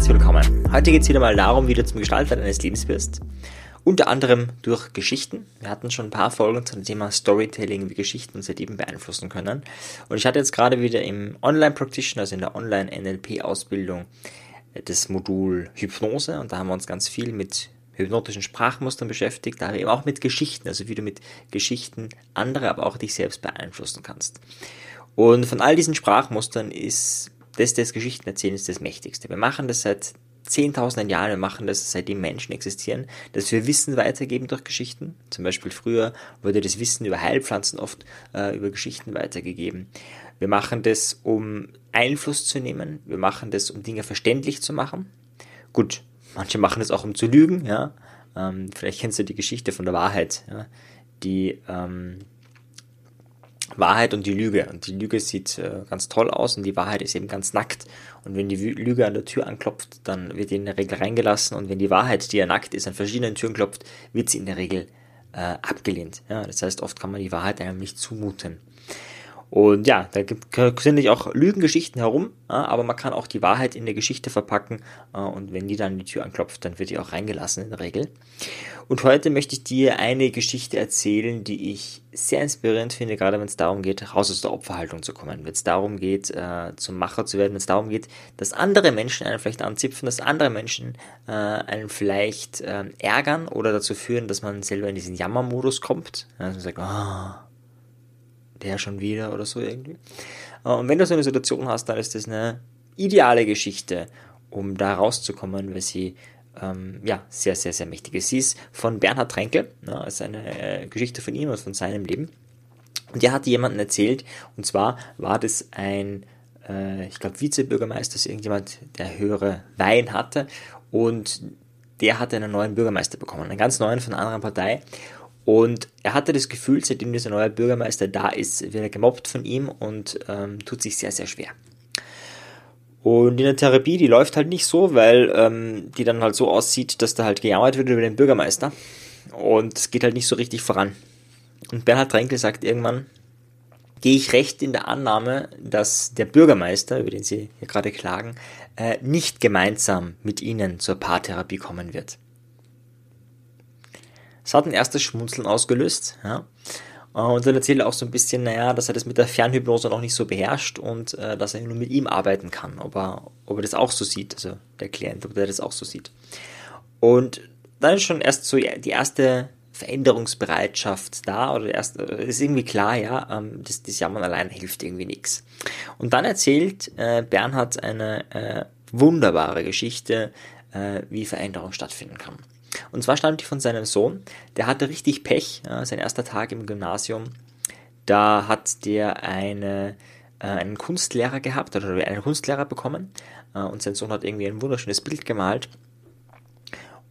herzlich willkommen. Heute geht es wieder mal darum, wie du zum Gestalter deines Lebens wirst. Unter anderem durch Geschichten. Wir hatten schon ein paar Folgen zum Thema Storytelling, wie Geschichten unser Leben beeinflussen können. Und ich hatte jetzt gerade wieder im Online Practitioner, also in der Online NLP Ausbildung, das Modul Hypnose und da haben wir uns ganz viel mit hypnotischen Sprachmustern beschäftigt, aber eben auch mit Geschichten, also wie du mit Geschichten andere, aber auch dich selbst beeinflussen kannst. Und von all diesen Sprachmustern ist das des Geschichtenerzählens das Mächtigste. Wir machen das seit zehntausenden Jahren, wir machen das seitdem Menschen existieren, dass wir Wissen weitergeben durch Geschichten. Zum Beispiel früher wurde das Wissen über Heilpflanzen oft äh, über Geschichten weitergegeben. Wir machen das, um Einfluss zu nehmen. Wir machen das, um Dinge verständlich zu machen. Gut, manche machen das auch, um zu lügen. Ja, ähm, vielleicht kennst du die Geschichte von der Wahrheit, ja? die ähm, Wahrheit und die Lüge. Und die Lüge sieht äh, ganz toll aus und die Wahrheit ist eben ganz nackt. Und wenn die Lüge an der Tür anklopft, dann wird die in der Regel reingelassen. Und wenn die Wahrheit, die ja nackt ist, an verschiedenen Türen klopft, wird sie in der Regel äh, abgelehnt. Ja, das heißt, oft kann man die Wahrheit einem nicht zumuten. Und ja, da gibt, sind nicht auch Lügengeschichten herum, aber man kann auch die Wahrheit in der Geschichte verpacken äh, und wenn die dann die Tür anklopft, dann wird die auch reingelassen in der Regel. Und heute möchte ich dir eine Geschichte erzählen, die ich sehr inspirierend finde, gerade wenn es darum geht, raus aus der Opferhaltung zu kommen, wenn es darum geht, äh, zum Macher zu werden, wenn es darum geht, dass andere Menschen einen vielleicht anzipfen, dass andere Menschen äh, einen vielleicht äh, ärgern oder dazu führen, dass man selber in diesen Jammermodus kommt. Also man sagt, oh, der schon wieder oder so irgendwie. Äh, und wenn du so eine Situation hast, dann ist das eine ideale Geschichte, um da rauszukommen, weil sie ähm, ja, sehr, sehr, sehr mächtig ist. Sie ist von Bernhard Tränkel, ja, ist eine äh, Geschichte von ihm und von seinem Leben. Und der hat jemanden erzählt, und zwar war das ein, äh, ich glaube, Vizebürgermeister, also irgendjemand, der höhere Wein hatte, und der hatte einen neuen Bürgermeister bekommen, einen ganz neuen von einer anderen Partei. Und er hatte das Gefühl, seitdem dieser neue Bürgermeister da ist, wird er gemobbt von ihm und ähm, tut sich sehr, sehr schwer. Und in der Therapie, die läuft halt nicht so, weil ähm, die dann halt so aussieht, dass da halt gejammert wird über den Bürgermeister. Und es geht halt nicht so richtig voran. Und Bernhard Tränkel sagt irgendwann, gehe ich recht in der Annahme, dass der Bürgermeister, über den Sie hier gerade klagen, äh, nicht gemeinsam mit Ihnen zur Paartherapie kommen wird. Es hat ein erstes Schmunzeln ausgelöst. Ja. Äh, und dann erzählt er auch so ein bisschen, naja, dass er das mit der Fernhypnose noch nicht so beherrscht und äh, dass er nur mit ihm arbeiten kann, ob er, ob er das auch so sieht, also der Klient, ob er das auch so sieht. Und dann ist schon erst so die erste Veränderungsbereitschaft da oder erst ist irgendwie klar, ja, ähm, das, das Jammern allein hilft irgendwie nichts. Und dann erzählt äh, Bernhard eine äh, wunderbare Geschichte, äh, wie Veränderung stattfinden kann. Und zwar stammt die von seinem Sohn. Der hatte richtig Pech, ja, sein erster Tag im Gymnasium. Da hat der eine, äh, einen Kunstlehrer gehabt oder einen Kunstlehrer bekommen. Äh, und sein Sohn hat irgendwie ein wunderschönes Bild gemalt.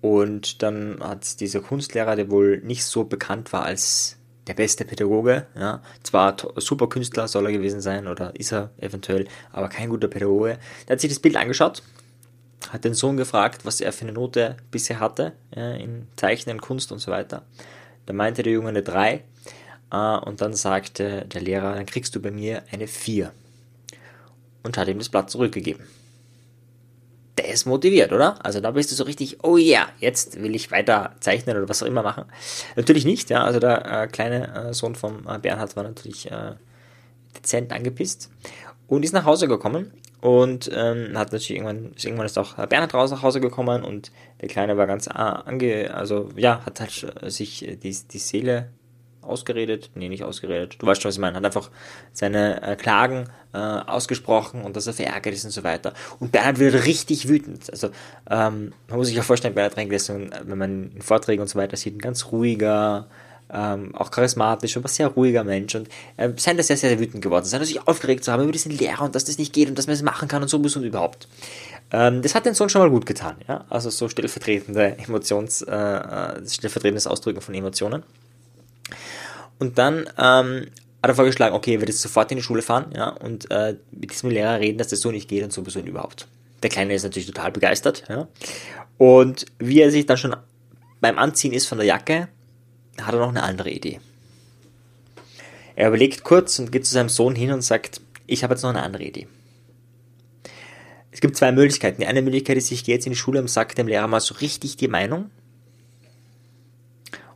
Und dann hat dieser Kunstlehrer, der wohl nicht so bekannt war als der beste Pädagoge, ja, zwar super Künstler soll er gewesen sein oder ist er eventuell, aber kein guter Pädagoge, der hat sich das Bild angeschaut hat den Sohn gefragt, was er für eine Note bisher hatte ja, in Zeichnen, Kunst und so weiter. Da meinte der Junge eine 3 äh, und dann sagte der Lehrer, dann kriegst du bei mir eine 4 und hat ihm das Blatt zurückgegeben. Der ist motiviert, oder? Also da bist du so richtig, oh ja, yeah, jetzt will ich weiter zeichnen oder was auch immer machen. Natürlich nicht, ja. Also der äh, kleine äh, Sohn von äh, Bernhard war natürlich äh, dezent angepisst und ist nach Hause gekommen und ähm, hat natürlich irgendwann, irgendwann ist auch Bernhard raus nach Hause gekommen und der Kleine war ganz ange, also ja, hat halt sich die, die Seele ausgeredet, nee, nicht ausgeredet, du weißt schon, was ich meine, hat einfach seine äh, Klagen äh, ausgesprochen und dass er verärgert ist und so weiter. Und Bernhard wird richtig wütend. Also ähm, man muss sich ja vorstellen, Bernhard Renkel ist, wenn man in Vorträgen und so weiter sieht, ein ganz ruhiger, ähm, auch charismatisch und ein sehr ruhiger Mensch und äh, scheint da sehr, sehr wütend geworden zu sein, sich aufgeregt zu haben über diesen Lehrer und dass das nicht geht und dass man es das machen kann und so muss und überhaupt. Ähm, das hat den Sohn schon mal gut getan, ja, also so stellvertretende Emotions, äh, äh stellvertretendes Ausdrücken von Emotionen. Und dann ähm, hat er vorgeschlagen, okay, er wird jetzt sofort in die Schule fahren, ja, und äh, mit diesem Lehrer reden, dass das so nicht geht und sowieso überhaupt. Der Kleine ist natürlich total begeistert, ja. Und wie er sich dann schon beim Anziehen ist von der Jacke, hat er noch eine andere Idee. Er überlegt kurz und geht zu seinem Sohn hin und sagt, ich habe jetzt noch eine andere Idee. Es gibt zwei Möglichkeiten. Die eine Möglichkeit ist, ich gehe jetzt in die Schule und sage dem Lehrer mal so richtig die Meinung.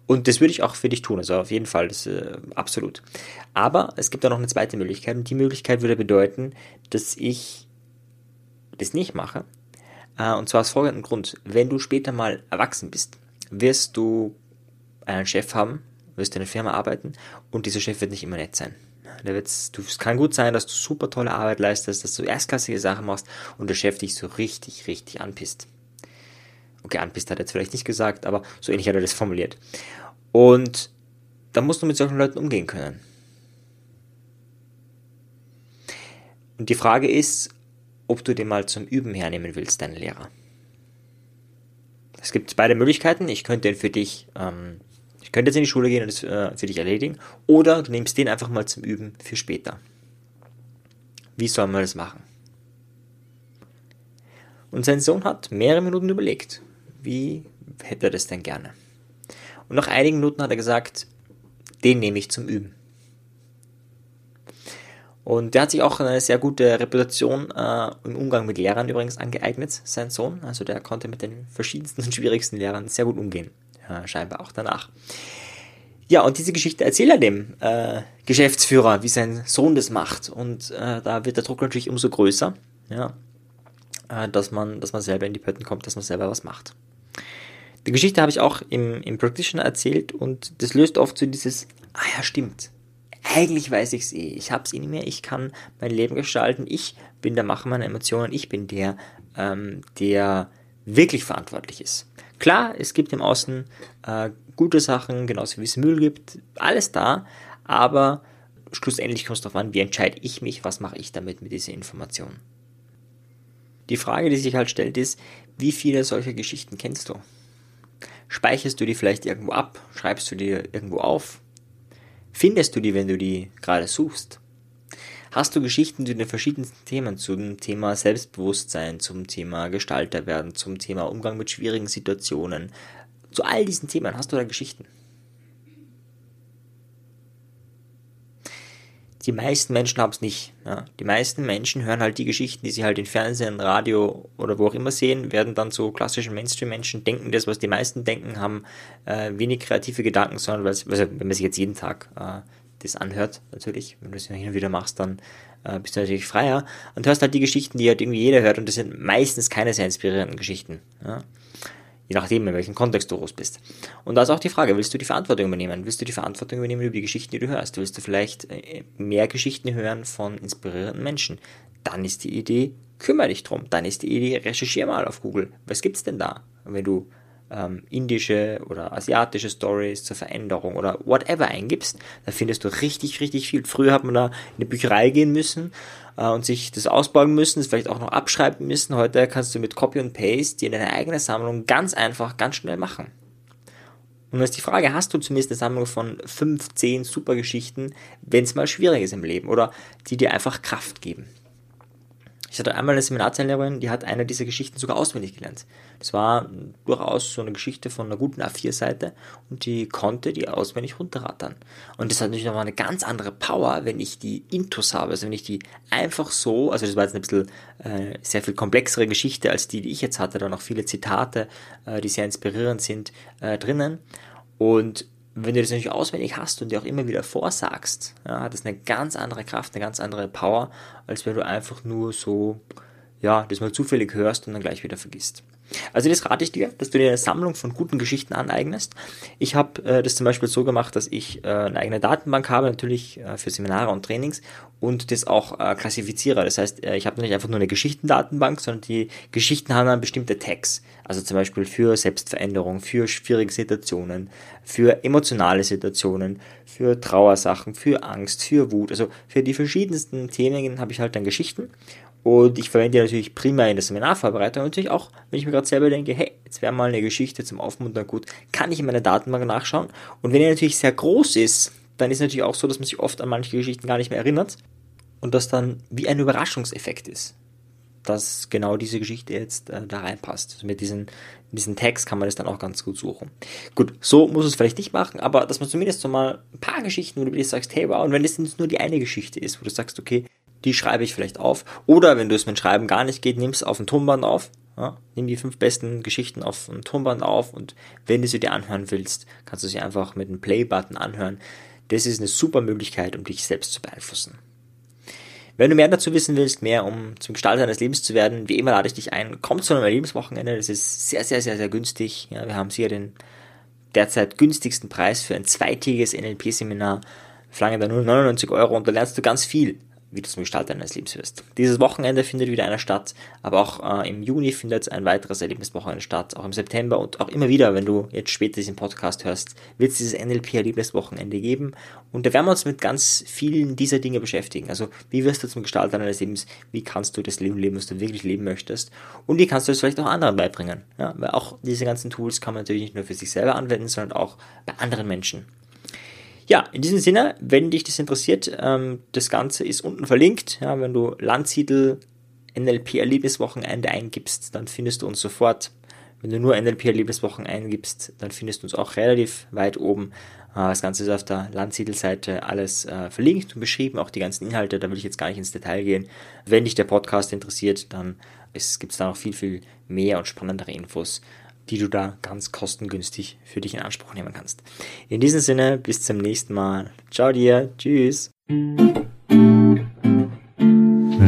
Und das würde ich auch für dich tun, also auf jeden Fall, das äh, absolut. Aber es gibt auch noch eine zweite Möglichkeit und die Möglichkeit würde bedeuten, dass ich das nicht mache. Äh, und zwar aus folgendem Grund. Wenn du später mal erwachsen bist, wirst du einen Chef haben, wirst du in einer Firma arbeiten und dieser Chef wird nicht immer nett sein. Es kann gut sein, dass du super tolle Arbeit leistest, dass du erstklassige Sachen machst und der Chef dich so richtig, richtig anpisst. Okay, anpisst hat er jetzt vielleicht nicht gesagt, aber so ähnlich hat er das formuliert. Und da musst du mit solchen Leuten umgehen können. Und die Frage ist, ob du den mal zum Üben hernehmen willst, deinen Lehrer. Es gibt beide Möglichkeiten. Ich könnte ihn für dich, ähm, ich könnte jetzt in die Schule gehen und das äh, für dich erledigen. Oder du nimmst den einfach mal zum Üben für später. Wie soll man das machen? Und sein Sohn hat mehrere Minuten überlegt, wie hätte er das denn gerne? Und nach einigen Minuten hat er gesagt, den nehme ich zum Üben. Und der hat sich auch eine sehr gute Reputation äh, im Umgang mit Lehrern übrigens angeeignet, sein Sohn. Also der konnte mit den verschiedensten und schwierigsten Lehrern sehr gut umgehen. Ja, scheinbar auch danach. Ja, und diese Geschichte erzählt er dem äh, Geschäftsführer, wie sein Sohn das macht. Und äh, da wird der Druck natürlich umso größer, ja, äh, dass, man, dass man selber in die Pötten kommt, dass man selber was macht. Die Geschichte habe ich auch im, im Practitioner erzählt und das löst oft so dieses, ah ja, stimmt, eigentlich weiß ich es eh, ich habe es eh nicht mehr, ich kann mein Leben gestalten, ich bin der Macher meiner Emotionen, ich bin der, ähm, der wirklich verantwortlich ist. Klar, es gibt im Außen äh, gute Sachen, genauso wie es Müll gibt, alles da, aber schlussendlich kommt es darauf an, wie entscheide ich mich, was mache ich damit mit dieser Information. Die Frage, die sich halt stellt, ist, wie viele solcher Geschichten kennst du? Speicherst du die vielleicht irgendwo ab? Schreibst du die irgendwo auf? Findest du die, wenn du die gerade suchst? Hast du Geschichten zu den verschiedensten Themen, zum Thema Selbstbewusstsein, zum Thema Gestalter werden, zum Thema Umgang mit schwierigen Situationen? Zu all diesen Themen hast du da Geschichten? die meisten Menschen haben es nicht. Ja. Die meisten Menschen hören halt die Geschichten, die sie halt in Fernsehen, Radio oder wo auch immer sehen, werden dann zu klassischen Mainstream-Menschen, denken das, was die meisten denken, haben äh, wenig kreative Gedanken, sondern also, wenn man sich jetzt jeden Tag äh, das anhört, natürlich, wenn du das hin und wieder machst, dann äh, bist du natürlich freier und hörst halt die Geschichten, die halt irgendwie jeder hört und das sind meistens keine sehr inspirierenden Geschichten. Ja. Je nachdem, in welchem Kontext du groß bist. Und da ist auch die Frage, willst du die Verantwortung übernehmen? Willst du die Verantwortung übernehmen über die Geschichten, die du hörst? Willst du vielleicht äh, mehr Geschichten hören von inspirierenden Menschen? Dann ist die Idee, kümmere dich drum. Dann ist die Idee, recherchiere mal auf Google. Was gibt's denn da? Wenn du ähm, indische oder asiatische Stories zur Veränderung oder whatever eingibst, da findest du richtig, richtig viel. Früher hat man da in eine Bücherei gehen müssen äh, und sich das ausborgen müssen, das vielleicht auch noch abschreiben müssen. Heute kannst du mit Copy und Paste dir deine eigene Sammlung ganz einfach, ganz schnell machen. Und dann ist die Frage, hast du zumindest eine Sammlung von 5, 10 Supergeschichten, wenn es mal schwierig ist im Leben oder die dir einfach Kraft geben? Ich hatte einmal eine Seminarteilnehmerin, die hat eine dieser Geschichten sogar auswendig gelernt. Das war durchaus so eine Geschichte von einer guten A4-Seite und die konnte die auswendig runterrattern. Und das hat natürlich nochmal eine ganz andere Power, wenn ich die Intos habe, also wenn ich die einfach so, also das war jetzt ein bisschen äh, sehr viel komplexere Geschichte als die, die ich jetzt hatte, da noch viele Zitate, äh, die sehr inspirierend sind, äh, drinnen. Und wenn du das natürlich auswendig hast und dir auch immer wieder vorsagst, ja, hat das eine ganz andere Kraft, eine ganz andere Power, als wenn du einfach nur so, ja, das mal zufällig hörst und dann gleich wieder vergisst. Also das rate ich dir, dass du dir eine Sammlung von guten Geschichten aneignest. Ich habe äh, das zum Beispiel so gemacht, dass ich äh, eine eigene Datenbank habe, natürlich äh, für Seminare und Trainings und das auch äh, klassifiziere. Das heißt, äh, ich habe nicht einfach nur eine Geschichtendatenbank, sondern die Geschichten haben dann bestimmte Tags. Also zum Beispiel für Selbstveränderung, für schwierige Situationen, für emotionale Situationen, für Trauersachen, für Angst, für Wut. Also für die verschiedensten Themen habe ich halt dann Geschichten und ich verwende die natürlich prima in der Seminarvorbereitung. Und natürlich auch, wenn ich mir gerade selber denke, hey, jetzt wäre mal eine Geschichte zum Aufmuntern gut, kann ich in meiner Datenbank nachschauen. Und wenn die natürlich sehr groß ist, dann ist es natürlich auch so, dass man sich oft an manche Geschichten gar nicht mehr erinnert. Und das dann wie ein Überraschungseffekt ist, dass genau diese Geschichte jetzt äh, da reinpasst. Also mit diesen, diesen Tags kann man das dann auch ganz gut suchen. Gut, so muss es vielleicht nicht machen, aber dass man zumindest so mal ein paar Geschichten, wo du dir sagst, hey wow, und wenn das nur die eine Geschichte ist, wo du sagst, okay, die schreibe ich vielleicht auf. Oder wenn du es mit Schreiben gar nicht geht, nimm es auf ein Tonband auf. Ja, nimm die fünf besten Geschichten auf ein Tonband auf und wenn du sie dir anhören willst, kannst du sie einfach mit einem Play-Button anhören. Das ist eine super Möglichkeit, um dich selbst zu beeinflussen. Wenn du mehr dazu wissen willst, mehr um zum Gestalter deines Lebens zu werden, wie immer lade ich dich ein. Komm zu einem Lebenswochenende. Das ist sehr, sehr, sehr, sehr günstig. Ja, wir haben hier den derzeit günstigsten Preis für ein zweitägiges NLP-Seminar. Verlange da nur 99 Euro und da lernst du ganz viel wie du zum Gestalter deines Lebens wirst. Dieses Wochenende findet wieder einer statt, aber auch äh, im Juni findet ein weiteres Erlebniswochenende statt, auch im September und auch immer wieder, wenn du jetzt später diesen Podcast hörst, wird es dieses NLP-Erlebniswochenende geben und da werden wir uns mit ganz vielen dieser Dinge beschäftigen. Also wie wirst du zum Gestalter deines Lebens, wie kannst du das Leben leben, was du wirklich leben möchtest und wie kannst du es vielleicht auch anderen beibringen. Ja, weil auch diese ganzen Tools kann man natürlich nicht nur für sich selber anwenden, sondern auch bei anderen Menschen. Ja, in diesem Sinne, wenn dich das interessiert, ähm, das Ganze ist unten verlinkt. Ja, wenn du Landsiedel NLP Erlebniswochenende eingibst, dann findest du uns sofort. Wenn du nur NLP Erlebniswochen eingibst, dann findest du uns auch relativ weit oben. Äh, das Ganze ist auf der Landsiedel-Seite alles äh, verlinkt und beschrieben, auch die ganzen Inhalte, da will ich jetzt gar nicht ins Detail gehen. Wenn dich der Podcast interessiert, dann gibt es da noch viel, viel mehr und spannendere Infos die du da ganz kostengünstig für dich in Anspruch nehmen kannst. In diesem Sinne, bis zum nächsten Mal. Ciao dir, tschüss.